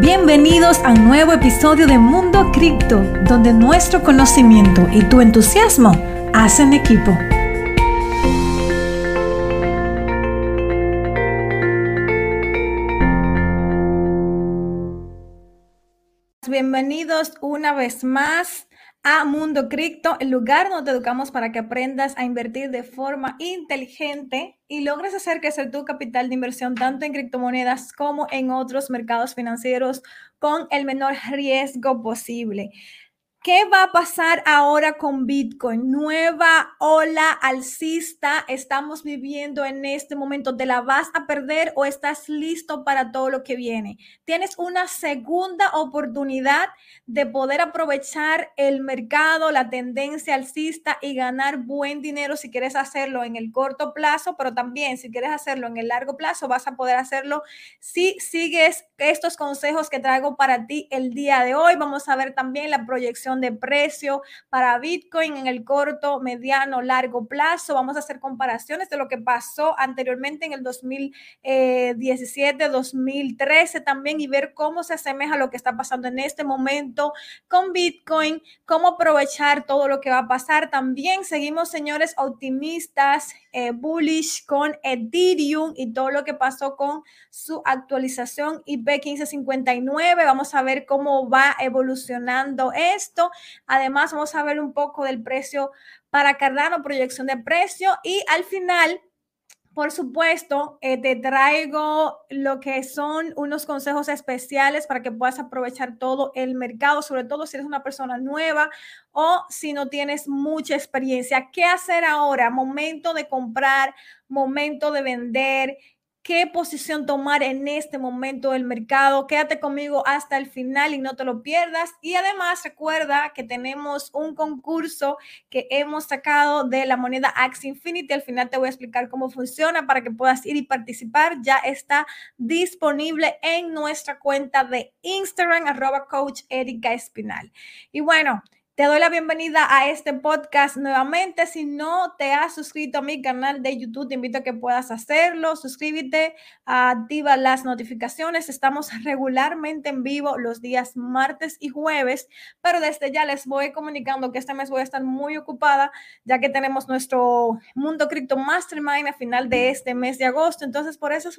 Bienvenidos a un nuevo episodio de Mundo Cripto, donde nuestro conocimiento y tu entusiasmo hacen equipo. Bienvenidos una vez más a Mundo Cripto, el lugar donde te educamos para que aprendas a invertir de forma inteligente y logres hacer crecer tu capital de inversión tanto en criptomonedas como en otros mercados financieros con el menor riesgo posible. ¿Qué va a pasar ahora con Bitcoin? Nueva ola alcista estamos viviendo en este momento. ¿Te la vas a perder o estás listo para todo lo que viene? Tienes una segunda oportunidad de poder aprovechar el mercado, la tendencia alcista y ganar buen dinero si quieres hacerlo en el corto plazo, pero también si quieres hacerlo en el largo plazo, vas a poder hacerlo si sigues estos consejos que traigo para ti el día de hoy. Vamos a ver también la proyección de precio para Bitcoin en el corto, mediano, largo plazo. Vamos a hacer comparaciones de lo que pasó anteriormente en el 2017, 2013 también y ver cómo se asemeja a lo que está pasando en este momento con Bitcoin, cómo aprovechar todo lo que va a pasar. También seguimos, señores, optimistas, eh, bullish con Ethereum y todo lo que pasó con su actualización IP1559. Vamos a ver cómo va evolucionando esto. Además, vamos a ver un poco del precio para Cardano, proyección de precio y al final por supuesto, eh, te traigo lo que son unos consejos especiales para que puedas aprovechar todo el mercado, sobre todo si eres una persona nueva o si no tienes mucha experiencia. ¿Qué hacer ahora? Momento de comprar, momento de vender qué posición tomar en este momento del mercado. Quédate conmigo hasta el final y no te lo pierdas. Y además recuerda que tenemos un concurso que hemos sacado de la moneda Axie Infinity. Al final te voy a explicar cómo funciona para que puedas ir y participar. Ya está disponible en nuestra cuenta de Instagram, arroba coach Espinal. Y bueno, te doy la bienvenida a este podcast nuevamente. Si no te has suscrito a mi canal de YouTube, te invito a que puedas hacerlo. Suscríbete, activa las notificaciones. Estamos regularmente en vivo los días martes y jueves, pero desde ya les voy comunicando que este mes voy a estar muy ocupada, ya que tenemos nuestro Mundo Cripto Mastermind a final de este mes de agosto. Entonces, por, eso,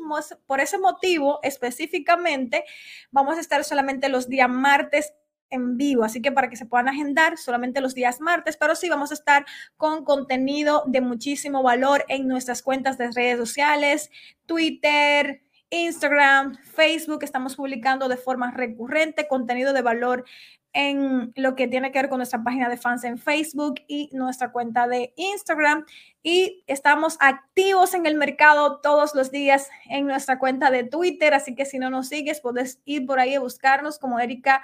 por ese motivo específicamente, vamos a estar solamente los días martes en vivo, así que para que se puedan agendar solamente los días martes, pero sí vamos a estar con contenido de muchísimo valor en nuestras cuentas de redes sociales, Twitter, Instagram, Facebook, estamos publicando de forma recurrente contenido de valor en lo que tiene que ver con nuestra página de fans en Facebook y nuestra cuenta de Instagram. Y estamos activos en el mercado todos los días en nuestra cuenta de Twitter. Así que si no nos sigues, puedes ir por ahí a buscarnos como Erika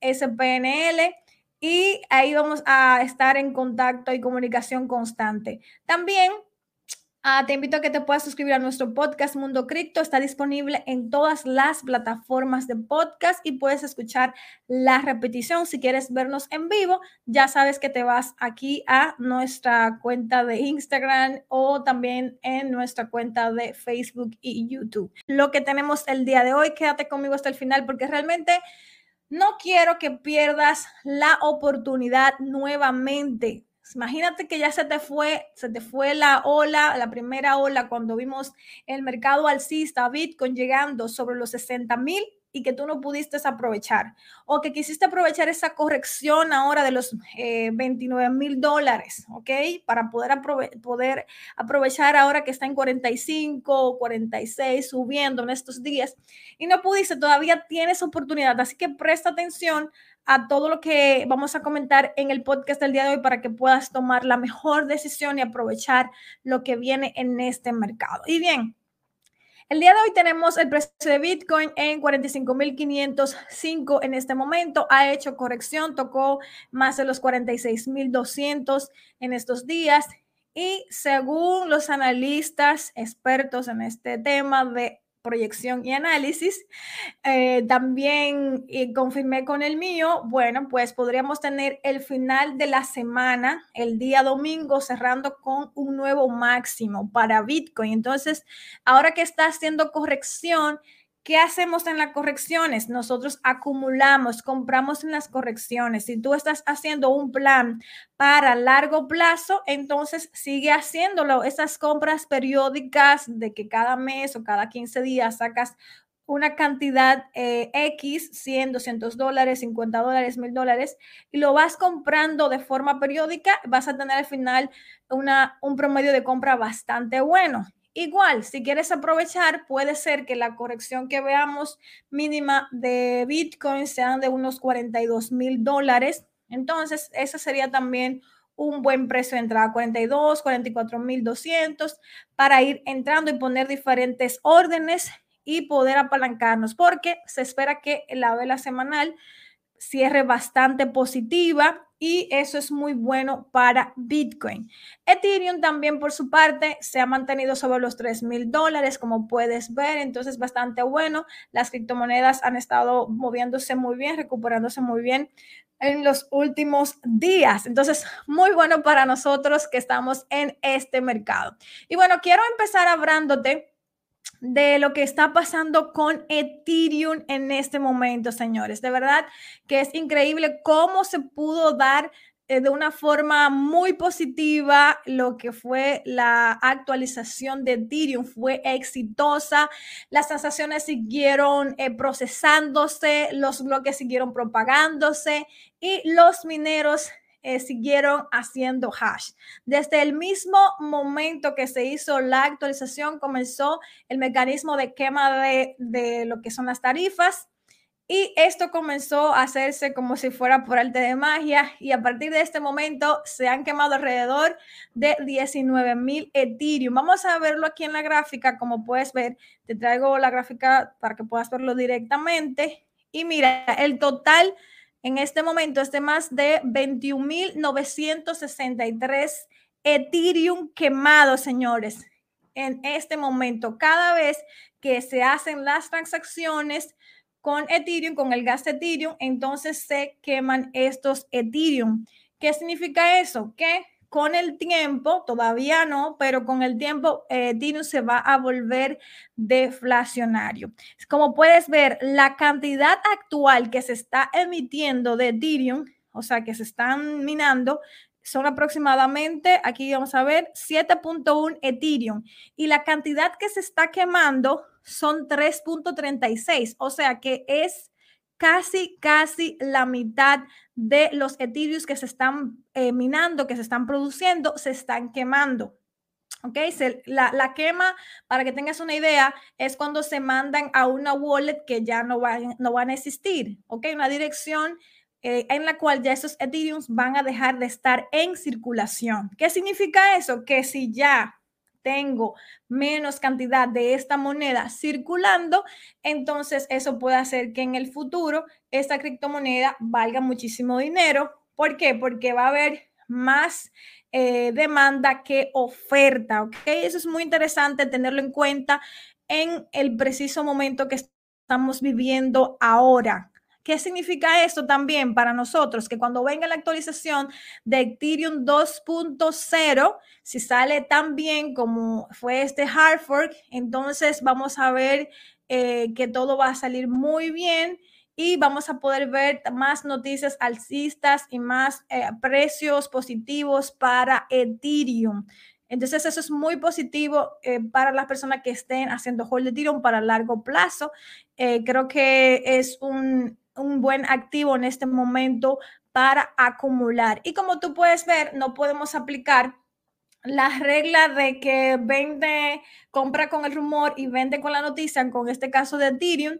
SPNL. Y ahí vamos a estar en contacto y comunicación constante. También Ah, te invito a que te puedas suscribir a nuestro podcast Mundo Cripto. Está disponible en todas las plataformas de podcast y puedes escuchar la repetición. Si quieres vernos en vivo, ya sabes que te vas aquí a nuestra cuenta de Instagram o también en nuestra cuenta de Facebook y YouTube. Lo que tenemos el día de hoy, quédate conmigo hasta el final porque realmente no quiero que pierdas la oportunidad nuevamente. Imagínate que ya se te fue, se te fue la ola, la primera ola cuando vimos el mercado alcista, Bitcoin llegando sobre los 60 mil y que tú no pudiste aprovechar o que quisiste aprovechar esa corrección ahora de los 29 eh, mil dólares, ¿ok? Para poder, poder aprovechar ahora que está en 45, 46, subiendo en estos días y no pudiste, todavía tienes oportunidad, así que presta atención a todo lo que vamos a comentar en el podcast del día de hoy para que puedas tomar la mejor decisión y aprovechar lo que viene en este mercado. Y bien, el día de hoy tenemos el precio de Bitcoin en 45.505 en este momento. Ha hecho corrección, tocó más de los 46.200 en estos días. Y según los analistas expertos en este tema de proyección y análisis. Eh, también confirmé con el mío, bueno, pues podríamos tener el final de la semana, el día domingo, cerrando con un nuevo máximo para Bitcoin. Entonces, ahora que está haciendo corrección, ¿Qué hacemos en las correcciones? Nosotros acumulamos, compramos en las correcciones. Si tú estás haciendo un plan para largo plazo, entonces sigue haciéndolo. Esas compras periódicas de que cada mes o cada 15 días sacas una cantidad eh, X, 100, 200 dólares, 50 dólares, 1000 dólares, y lo vas comprando de forma periódica, vas a tener al final una, un promedio de compra bastante bueno. Igual, si quieres aprovechar, puede ser que la corrección que veamos mínima de Bitcoin sean de unos 42 mil dólares. Entonces, ese sería también un buen precio de entrada, 42, 44 mil 200, para ir entrando y poner diferentes órdenes y poder apalancarnos, porque se espera que la vela semanal cierre bastante positiva y eso es muy bueno para Bitcoin. Ethereum también por su parte se ha mantenido sobre los 3 mil dólares, como puedes ver, entonces bastante bueno. Las criptomonedas han estado moviéndose muy bien, recuperándose muy bien en los últimos días. Entonces, muy bueno para nosotros que estamos en este mercado. Y bueno, quiero empezar hablándote de lo que está pasando con Ethereum en este momento, señores. De verdad que es increíble cómo se pudo dar eh, de una forma muy positiva lo que fue la actualización de Ethereum. Fue exitosa, las transacciones siguieron eh, procesándose, los bloques siguieron propagándose y los mineros eh, siguieron haciendo hash. Desde el mismo momento que se hizo la actualización, comenzó el mecanismo de quema de, de lo que son las tarifas. Y esto comenzó a hacerse como si fuera por arte de magia y a partir de este momento se han quemado alrededor de 19 mil Ethereum. Vamos a verlo aquí en la gráfica, como puedes ver, te traigo la gráfica para que puedas verlo directamente. Y mira, el total en este momento es de más de 21.963 Ethereum quemados, señores. En este momento, cada vez que se hacen las transacciones con Ethereum, con el gas de Ethereum, entonces se queman estos Ethereum. ¿Qué significa eso? Que con el tiempo, todavía no, pero con el tiempo eh, se va a volver deflacionario. Como puedes ver, la cantidad actual que se está emitiendo de Ethereum, o sea, que se están minando, son aproximadamente, aquí vamos a ver, 7.1 Ethereum. Y la cantidad que se está quemando son 3.36, o sea que es casi, casi la mitad de los Ethereum que se están eh, minando, que se están produciendo, se están quemando. ¿Ok? la, la, quema, para que tengas una idea, es cuando se mandan a una wallet que ya no van, no van a existir. ¿Ok? Una dirección eh, en la cual ya esos Ethereum van a dejar de estar en circulación. ¿Qué significa eso? Que si ya tengo menos cantidad de esta moneda circulando, entonces eso puede hacer que en el futuro esta criptomoneda valga muchísimo dinero. ¿Por qué? Porque va a haber más eh, demanda que oferta, ¿ok? Eso es muy interesante tenerlo en cuenta en el preciso momento que estamos viviendo ahora. ¿Qué significa esto también para nosotros? Que cuando venga la actualización de Ethereum 2.0, si sale tan bien como fue este hard fork, entonces vamos a ver eh, que todo va a salir muy bien y vamos a poder ver más noticias alcistas y más eh, precios positivos para Ethereum. Entonces, eso es muy positivo eh, para las personas que estén haciendo hold Ethereum para largo plazo. creo que es un, un buen activo en este momento para acumular. Y como tú puedes ver, no podemos aplicar la regla de que vende, compra con el rumor y vende con la noticia, con este caso de Ethereum,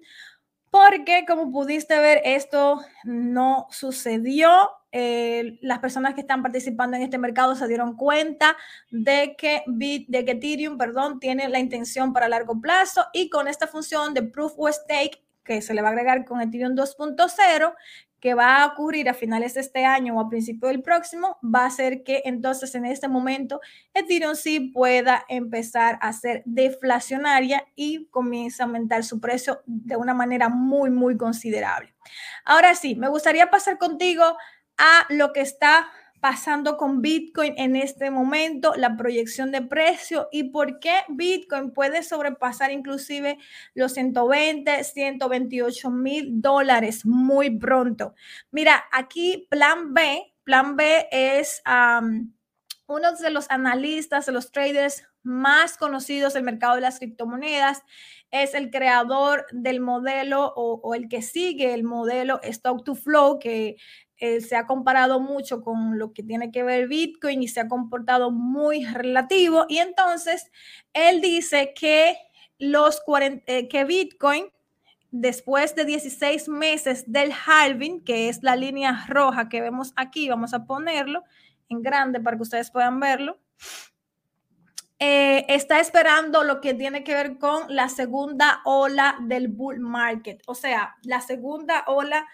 porque como pudiste ver, esto no sucedió. Eh, las personas que están participando en este mercado se dieron cuenta de que, de que Ethereum perdón, tiene la intención para largo plazo y con esta función de Proof of Stake que se le va a agregar con Ethereum 2.0, que va a ocurrir a finales de este año o a principio del próximo, va a ser que entonces en este momento Ethereum sí pueda empezar a ser deflacionaria y comienza a aumentar su precio de una manera muy, muy considerable. Ahora sí, me gustaría pasar contigo a lo que está pasando con Bitcoin en este momento, la proyección de precio y por qué Bitcoin puede sobrepasar inclusive los 120, 128 mil dólares muy pronto. Mira, aquí plan B, plan B es uno de los analistas, de los traders más conocidos del mercado de las criptomonedas. Es el creador del modelo o, o el que sigue el modelo Stock to Flow, que eh, se ha comparado mucho con lo que tiene que ver Bitcoin y se ha comportado muy relativo. Y entonces él dice que, los eh, que Bitcoin, después de 16 meses del halving, que es la línea roja que vemos aquí, vamos a ponerlo en grande para que ustedes puedan verlo. Eh, está esperando lo que tiene que ver con la segunda ola del bull market, o sea, la segunda ola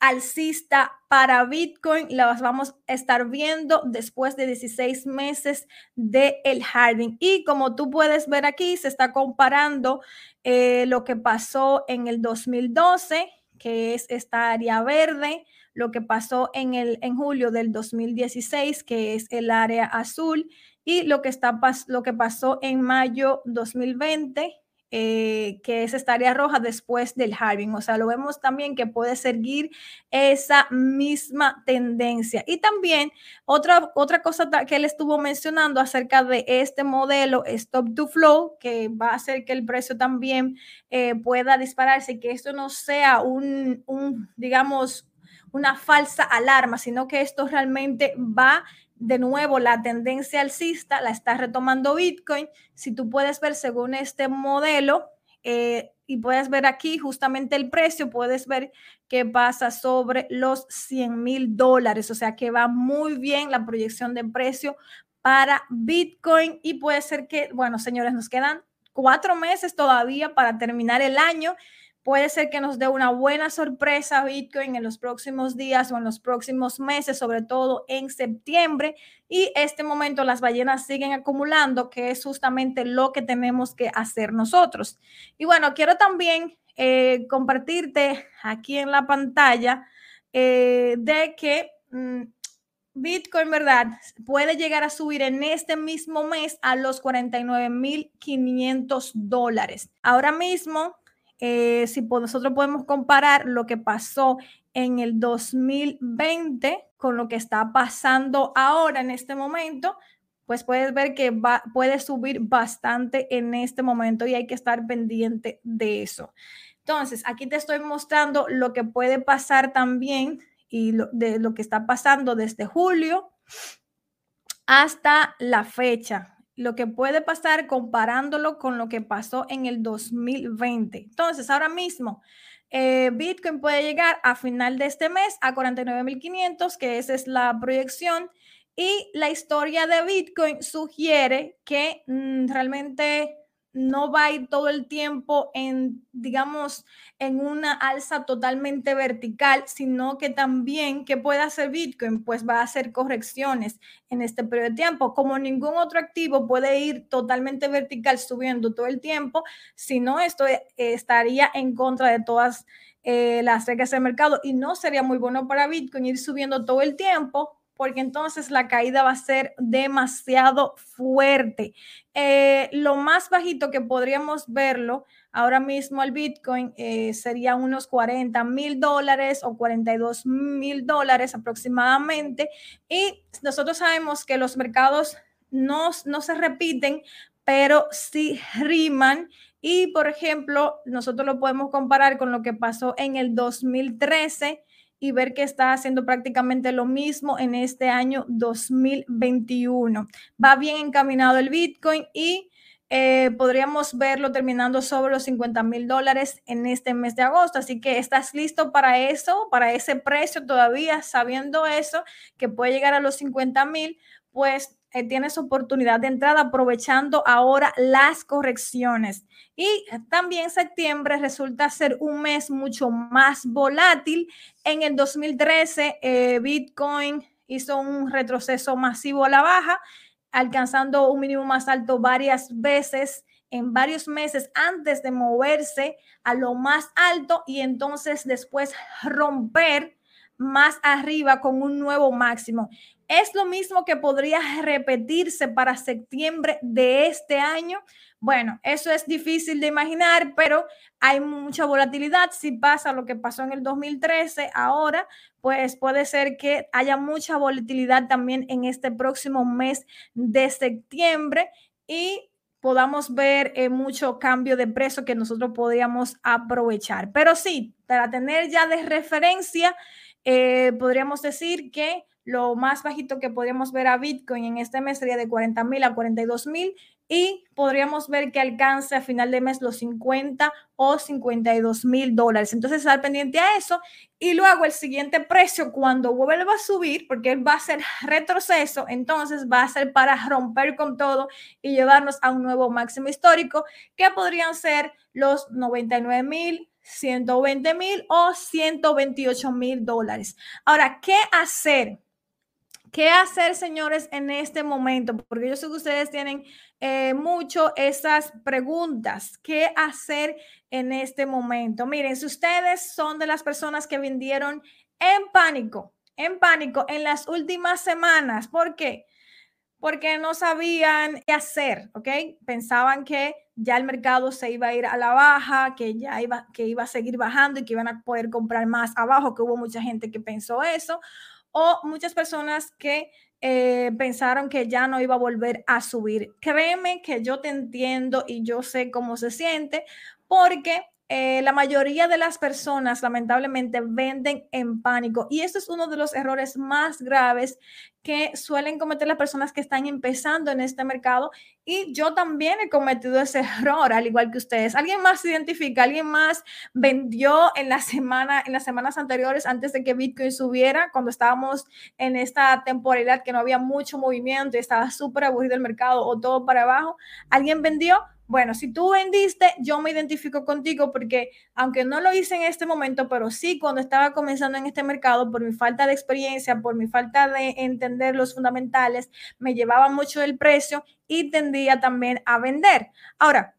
alcista para Bitcoin las vamos a estar viendo después de 16 meses de el halving. Y como tú puedes ver aquí, se está comparando eh, lo que pasó en el 2012, que es esta área verde, lo que pasó en, el, en julio del 2016, que es el área azul, y lo que, está, lo que pasó en mayo 2020 eh, que es esta área roja después del halving. O sea, lo vemos también que puede seguir esa misma tendencia. Y también otra, otra cosa que él estuvo mencionando acerca de este modelo Stop to Flow, que va a hacer que el precio también eh, pueda dispararse, que esto no sea un, un digamos, una falsa alarma, sino que esto realmente va de nuevo, la tendencia alcista la está retomando Bitcoin. Si tú puedes ver según este modelo eh, y puedes ver aquí justamente el precio, puedes ver que pasa sobre los 100 mil dólares. O sea que va muy bien la proyección de precio para Bitcoin y puede ser que, bueno, señores, nos quedan cuatro meses todavía para terminar el año Puede ser que nos dé una buena sorpresa Bitcoin en los próximos días o en los próximos meses, sobre todo en septiembre. Y este momento las ballenas siguen acumulando, que es justamente lo que tenemos que hacer nosotros. Y bueno, quiero también eh, compartirte aquí en la pantalla eh, de que... Mm, Bitcoin, ¿verdad? Puede llegar a subir en este mismo mes a los 49.500 dólares. Ahora mismo eh, si nosotros podemos comparar lo que pasó en el 2020 con lo que está pasando ahora en este momento, pues puedes ver que va, puede subir bastante en este momento y hay que estar pendiente de eso. Entonces, aquí te estoy mostrando lo que puede pasar también y de lo que está pasando desde julio hasta la fecha lo que puede pasar comparándolo con lo que pasó en el 2020. Entonces, ahora mismo, eh, Bitcoin puede llegar a final de este mes a 49.500, que esa es la proyección. Y la historia de Bitcoin sugiere que mm, realmente no va a ir todo el tiempo en, digamos, en una alza totalmente vertical, sino que también, ¿qué puede hacer Bitcoin? Pues va a hacer correcciones en este periodo de tiempo. Como ningún otro activo puede ir totalmente vertical subiendo todo el tiempo, si no, esto eh, estaría en contra de todas eh, las reglas del mercado y no sería muy bueno para Bitcoin ir subiendo todo el tiempo porque entonces la caída va a ser demasiado fuerte. Eh, lo más bajito que podríamos verlo ahora mismo al Bitcoin eh, sería unos 40 mil dólares o 42 mil dólares aproximadamente. Y nosotros sabemos que los mercados no, no se repiten, pero sí riman. Y, por ejemplo, nosotros lo podemos comparar con lo que pasó en el 2013 y ver que está haciendo prácticamente lo mismo en este año 2021. Va bien encaminado el Bitcoin y eh, podríamos verlo terminando sobre los 50 mil dólares en este mes de agosto. Así que estás listo para eso, para ese precio todavía, sabiendo eso, que puede llegar a los 50 mil, pues eh, tienes oportunidad de entrada aprovechando ahora las correcciones. Y también septiembre resulta ser un mes mucho más volátil. En el 2013, eh, Bitcoin hizo un retroceso masivo a la baja, alcanzando un mínimo más alto varias veces en varios meses antes de moverse a lo más alto y entonces después romper más arriba con un nuevo máximo. Es lo mismo que podría repetirse para septiembre de este año. Bueno, eso es difícil de imaginar, pero hay mucha volatilidad. Si pasa lo que pasó en el 2013, ahora, pues puede ser que haya mucha volatilidad también en este próximo mes de septiembre y podamos ver eh, mucho cambio de precio que nosotros podríamos aprovechar. Pero sí, para tener ya de referencia, eh, podríamos decir que lo más bajito que podríamos ver a Bitcoin en este mes sería de 40 mil a 42 mil y podríamos ver que alcance a final de mes los 50 o 52 mil dólares. Entonces, estar pendiente a eso. Y luego el siguiente precio, cuando vuelva a subir, porque va a ser retroceso, entonces va a ser para romper con todo y llevarnos a un nuevo máximo histórico, que podrían ser los 99 mil 120 mil o 128 mil dólares. Ahora, ¿qué hacer? ¿Qué hacer, señores, en este momento? Porque yo sé que ustedes tienen eh, mucho esas preguntas. ¿Qué hacer en este momento? Miren, si ustedes son de las personas que vendieron en pánico, en pánico en las últimas semanas, ¿por qué? No sabían qué hacer, ¿ok? Pensaban que ya el mercado se iba a ir a la baja, que ya iba, que iba a seguir bajando y que iban a poder comprar más abajo, que hubo mucha gente que pensó eso o muchas personas que eh, pensaron que ya no iba a volver a subir. Créeme que yo te entiendo y yo sé cómo se siente porque eh, la mayoría de las personas lamentablemente venden en pánico y este es uno de los errores más graves que suelen cometer las personas que están empezando en este mercado y yo también he cometido ese error al igual que ustedes. ¿Alguien más se identifica? ¿Alguien más vendió en la semana en las semanas anteriores antes de que Bitcoin subiera cuando estábamos en esta temporalidad que no había mucho movimiento y estaba súper aburrido el mercado o todo para abajo? ¿Alguien vendió? Bueno, si tú vendiste, yo me identifico contigo porque aunque no lo hice en este momento, pero sí cuando estaba comenzando en este mercado, por mi falta de experiencia, por mi falta de entender los fundamentales, me llevaba mucho el precio y tendía también a vender. Ahora,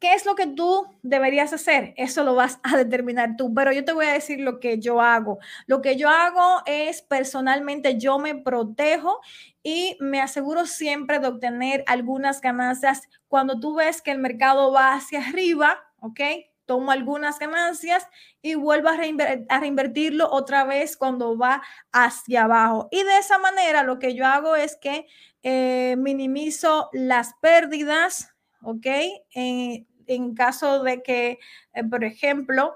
¿Qué es lo que tú deberías hacer? Eso lo vas a determinar tú, pero yo te voy a decir lo que yo hago. Lo que yo hago es personalmente yo me protejo y me aseguro siempre de obtener algunas ganancias cuando tú ves que el mercado va hacia arriba, ¿ok? Tomo algunas ganancias y vuelvo a, reinvertirlo otra vez cuando va hacia abajo. Y de esa manera lo que yo hago es que eh, minimizo las pérdidas, ¿ok? Eh, en caso de que, eh, por ejemplo,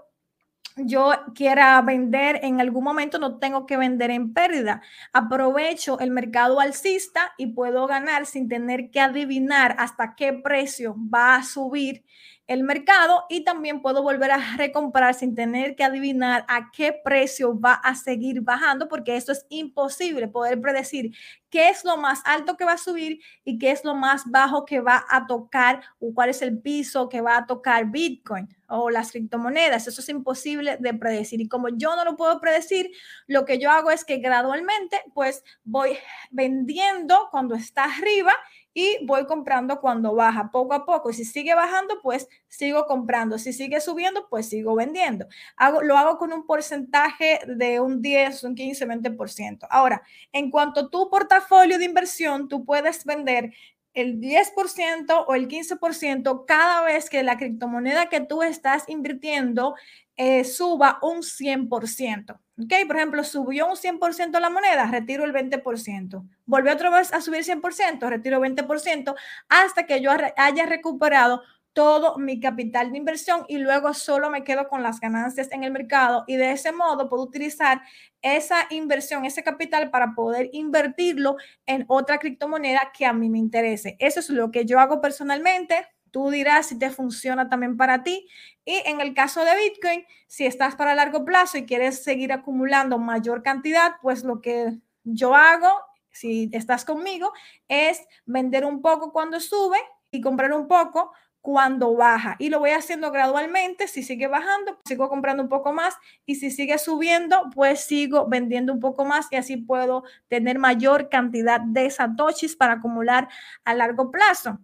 yo quiera vender en algún momento, no tengo que vender en pérdida. Aprovecho el mercado alcista y puedo ganar sin tener que adivinar hasta qué precio va a subir el mercado y también puedo volver a recomprar sin tener que adivinar a qué precio va a seguir bajando, porque esto es imposible poder predecir qué es lo más alto que va a subir y qué es lo más bajo que va a tocar o cuál es el piso que va a tocar Bitcoin o las criptomonedas. Eso es imposible de predecir. Y como yo no lo puedo predecir, lo que yo hago es que gradualmente pues voy vendiendo cuando está arriba y voy comprando cuando baja, poco a poco. Si sigue bajando, pues sigo comprando. Si sigue subiendo, pues sigo vendiendo. Hago, lo hago con un porcentaje de un 10, un 15, 20%. Ahora, en cuanto a tu portafolio de inversión, tú puedes vender el 10% o el 15% cada vez que la criptomoneda que tú estás invirtiendo eh, suba un 100%. ¿Ok? Por ejemplo, subió un 100% la moneda, retiro el 20%. Volvió otra vez a subir 100%, retiro 20% hasta que yo haya recuperado todo mi capital de inversión y luego solo me quedo con las ganancias en el mercado y de ese modo puedo utilizar esa inversión, ese capital para poder invertirlo en otra criptomoneda que a mí me interese. Eso es lo que yo hago personalmente. Tú dirás si te funciona también para ti. Y en el caso de Bitcoin, si estás para largo plazo y quieres seguir acumulando mayor cantidad, pues lo que yo hago, si estás conmigo, es vender un poco cuando sube y comprar un poco cuando baja. Y lo voy haciendo gradualmente. Si sigue bajando, sigo comprando un poco más. Y si sigue subiendo, pues sigo vendiendo un poco más y así puedo tener mayor cantidad de satoshis para acumular a largo plazo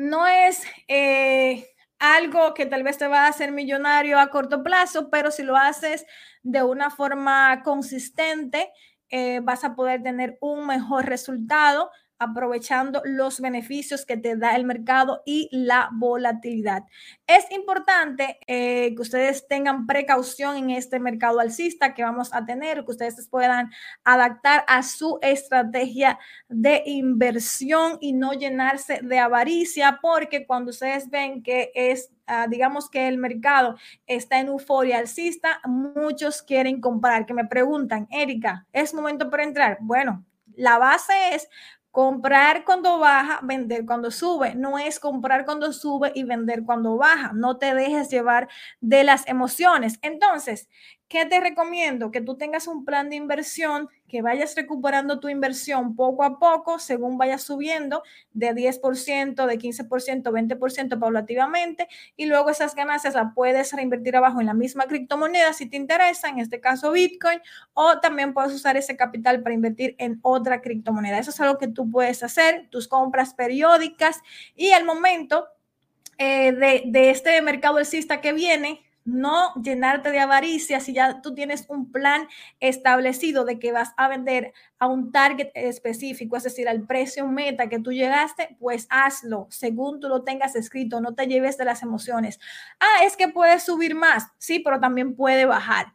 no es eh, algo que tal vez te va a hacer millonario a corto plazo, pero si lo haces de una forma consistente, eh, vas a poder tener un mejor resultado aprovechando los beneficios que te da el mercado y la volatilidad. Es importante eh, que ustedes tengan precaución en este mercado alcista que vamos a tener, que ustedes puedan adaptar a su estrategia de inversión y no llenarse de avaricia, porque cuando ustedes ven que es ah, digamos que el mercado está en euforia alcista, muchos quieren comprar, que me preguntan, Erika, ¿es momento para entrar? Bueno, la base es Comprar cuando baja, vender cuando sube. No es comprar cuando sube y vender cuando baja. No te dejes llevar de las emociones. Entonces, ¿Qué te recomiendo? Que tú tengas un plan de inversión, que vayas recuperando tu inversión poco a poco, según vayas subiendo de 10%, de 15%, 20% paulativamente, y luego esas ganancias las puedes reinvertir abajo en la misma criptomoneda si te interesa, en este caso Bitcoin, o también puedes usar ese capital para invertir en otra criptomoneda. Eso es algo que tú puedes hacer, tus compras periódicas, y al momento eh, de, de este mercado alcista que viene, no llenarte de avaricia si ya tú tienes un plan establecido de que vas a vender a un target específico, es decir, al precio meta que tú llegaste, pues hazlo según tú lo tengas escrito, no te lleves de las emociones. Ah, es que puede subir más, sí, pero también puede bajar.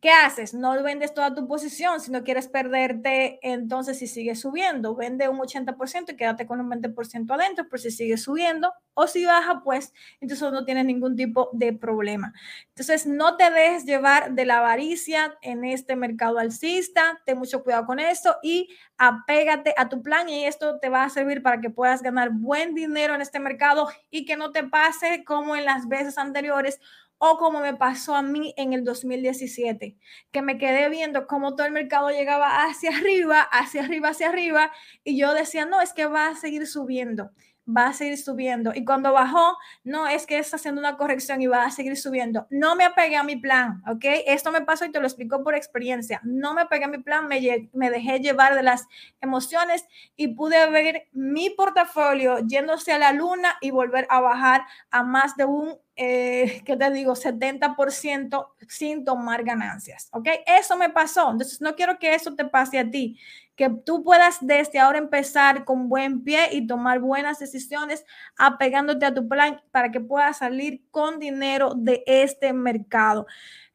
¿Qué haces? No vendes toda tu posición si no quieres perderte, entonces si sigue subiendo, vende un 80% y quédate con un 20% adentro, por si sigue subiendo o si baja, pues entonces no tienes ningún tipo de problema. Entonces no te dejes llevar de la avaricia en este mercado alcista, ten mucho cuidado con eso y apégate a tu plan y esto te va a servir para que puedas ganar buen dinero en este mercado y que no te pase como en las veces anteriores o como me pasó a mí en el 2017, que me quedé viendo cómo todo el mercado llegaba hacia arriba, hacia arriba, hacia arriba, y yo decía, no, es que va a seguir subiendo va a seguir subiendo. Y cuando bajó, no es que está haciendo una corrección y va a seguir subiendo. No me apegué a mi plan, ¿ok? Esto me pasó y te lo explico por experiencia. No me apegué a mi plan, me, me dejé llevar de las emociones y pude ver mi portafolio yéndose a la luna y volver a bajar a más de un eh, ¿qué te digo? 70% sin tomar ganancias, ¿ok? Eso me pasó. Entonces, no quiero que eso te pase a ti que tú puedas desde ahora empezar con buen pie y tomar buenas decisiones apegándote a tu plan para que puedas salir con dinero de este mercado.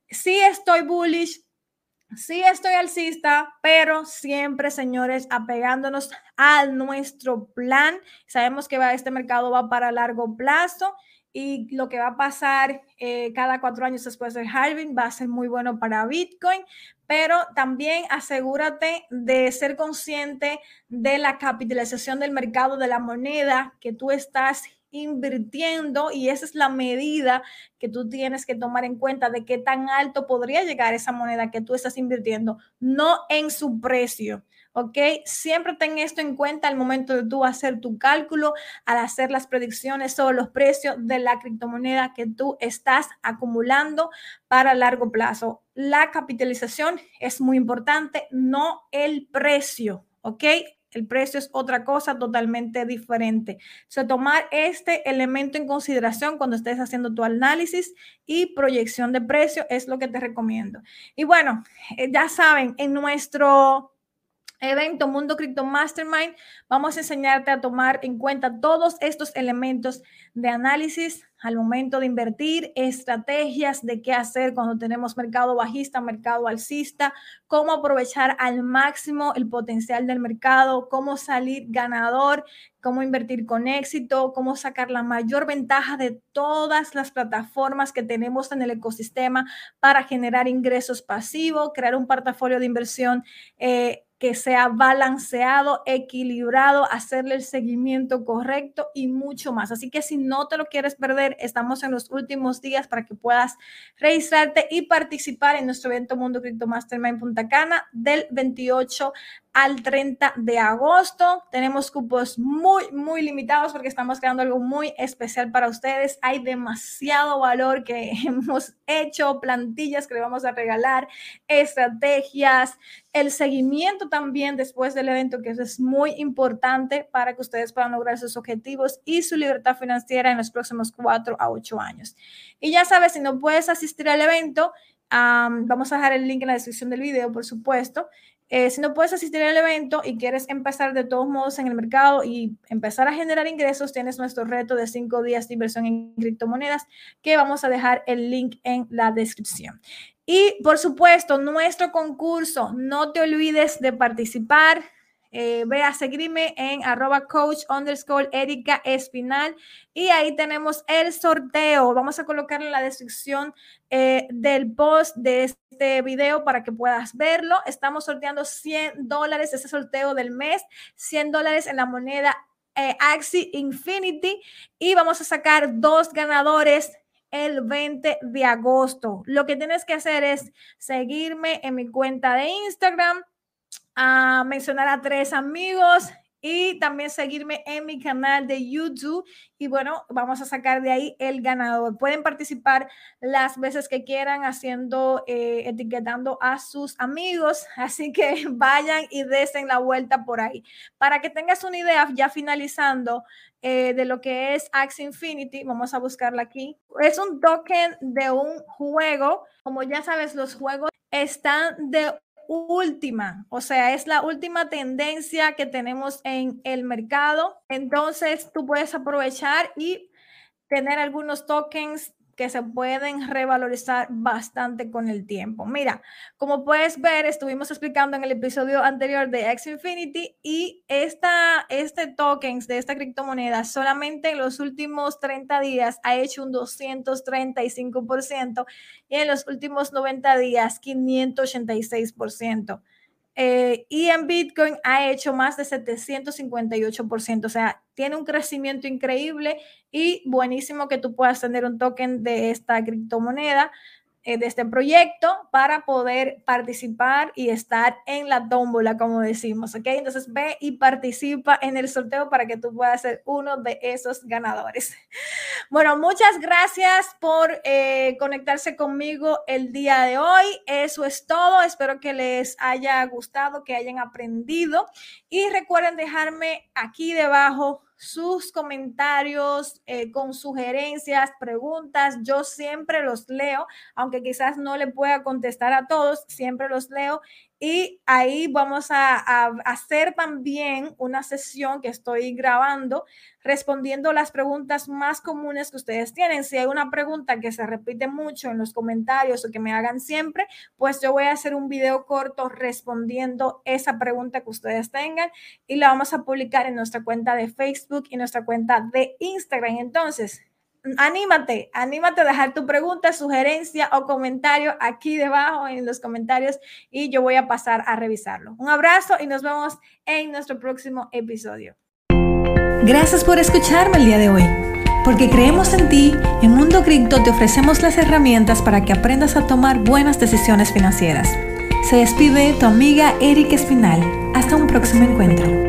Sí estoy bullish, sí estoy alcista, pero siempre, señores, apegándonos a nuestro plan. Sabemos que este mercado va para largo plazo y lo que va a pasar eh, cada cuatro años después del halving va a ser muy bueno para Bitcoin, pero también asegúrate de ser consciente de la capitalización del mercado de la moneda que tú estás invirtiendo y esa es la medida que tú tienes que tomar en cuenta de qué tan alto podría llegar esa moneda que tú estás invirtiendo, no en su precio. ¿ok? Siempre ten esto en cuenta al momento de tú hacer tu cálculo, al hacer las predicciones sobre los precios de la criptomoneda que tú estás acumulando para largo plazo. La capitalización es muy importante, no el precio, ¿ok? El precio es otra cosa totalmente diferente. O sea, tomar este elemento en consideración cuando estés haciendo tu análisis y proyección de precio es lo que te recomiendo. Y bueno, eh, ya saben, en nuestro evento Mundo Cripto Mastermind, vamos a enseñarte a tomar en cuenta todos estos elementos de análisis al momento de invertir, estrategias de qué hacer cuando tenemos mercado bajista, mercado alcista, cómo aprovechar al máximo el potencial del mercado, cómo salir ganador, cómo invertir con éxito, cómo sacar la mayor ventaja de todas las plataformas que tenemos en el ecosistema para generar ingresos pasivos, crear un portafolio de inversión. Eh, que sea balanceado, equilibrado, hacerle el seguimiento correcto y mucho más. Así que si no te lo quieres perder, estamos en los últimos días para que puedas registrarte y participar en nuestro evento Mundo Cripto Mastermind Punta Cana del 28 al 30 de agosto. Tenemos cupos muy, muy limitados porque estamos creando algo muy especial para ustedes. Hay demasiado valor que hemos hecho, plantillas que le vamos a regalar, estrategias, el seguimiento también después del evento, que eso es muy importante para que ustedes puedan lograr sus objetivos y su libertad financiera en los próximos cuatro a ocho años. Y ya sabes, si no puedes asistir al evento, vamos a dejar el link en la descripción del video, por supuesto. Eh, si no puedes asistir al evento y quieres empezar de todos modos en el mercado y empezar a generar ingresos, tienes nuestro reto de cinco días de inversión en criptomonedas, que vamos a dejar el link en la descripción. Y por supuesto, nuestro concurso, no te olvides de participar. Eh, ve a seguirme en arroba coach underscore Erika Espinal y ahí tenemos el sorteo. Vamos a colocarlo en la descripción eh, del post de este video para que puedas verlo. Estamos sorteando 100 dólares, ese sorteo del mes, 100 dólares en la moneda eh, Axi Infinity y vamos a sacar dos ganadores el 20 de agosto. Lo que tienes que hacer es seguirme en mi cuenta de Instagram a mencionar a tres amigos y también seguirme en mi canal de YouTube. Y bueno, vamos a sacar de ahí el ganador. Pueden participar las veces que quieran haciendo, eh, etiquetando a sus amigos. Así que vayan y desen la vuelta por ahí. Para que tengas una idea, ya finalizando eh, de lo que es Axie Infinity, vamos a buscarla aquí. Es un token de un juego. Como ya sabes, los juegos están de última, o sea, es la última tendencia que tenemos en el mercado. Entonces, tú puedes aprovechar y tener algunos tokens que se pueden revalorizar bastante con el tiempo. Mira, como puedes ver, estuvimos explicando en el episodio anterior de X Infinity y esta, este tokens de esta criptomoneda solamente en los últimos 30 días ha hecho un 235% y en los últimos 90 días 586%. Eh, y en Bitcoin ha hecho más de 758%, o sea, tiene un crecimiento increíble y buenísimo que tú puedas tener un token de esta criptomoneda. Eh, de este proyecto para poder participar y estar en la tómbola, como decimos, ¿ok? Entonces ve y participa en el sorteo para que tú puedas ser uno de esos ganadores. Bueno, muchas gracias por eh, conectarse conmigo el día de hoy. Eso es todo. Espero que les haya gustado, que hayan aprendido y recuerden dejarme aquí debajo sus comentarios eh, con sugerencias, preguntas. Yo siempre los leo, aunque quizás no le pueda contestar a todos, siempre los leo y ahí vamos a, hacer también una sesión que estoy grabando respondiendo las preguntas más comunes que ustedes tienen. Si hay una pregunta que se repite mucho en los comentarios o que me hagan siempre, pues yo voy a hacer un video corto respondiendo esa pregunta que ustedes tengan y la vamos a publicar en nuestra cuenta de Facebook y nuestra cuenta de Instagram. Entonces, anímate, anímate a dejar tu pregunta, sugerencia o comentario aquí debajo en los comentarios y yo voy a pasar a revisarlo. Un abrazo y nos vemos en nuestro próximo episodio. Gracias por escucharme el día de hoy. Porque creemos en ti, en Mundo Cripto te ofrecemos las herramientas para que aprendas a tomar buenas decisiones financieras. Se despide tu amiga Erika Espinal. Hasta un próximo encuentro.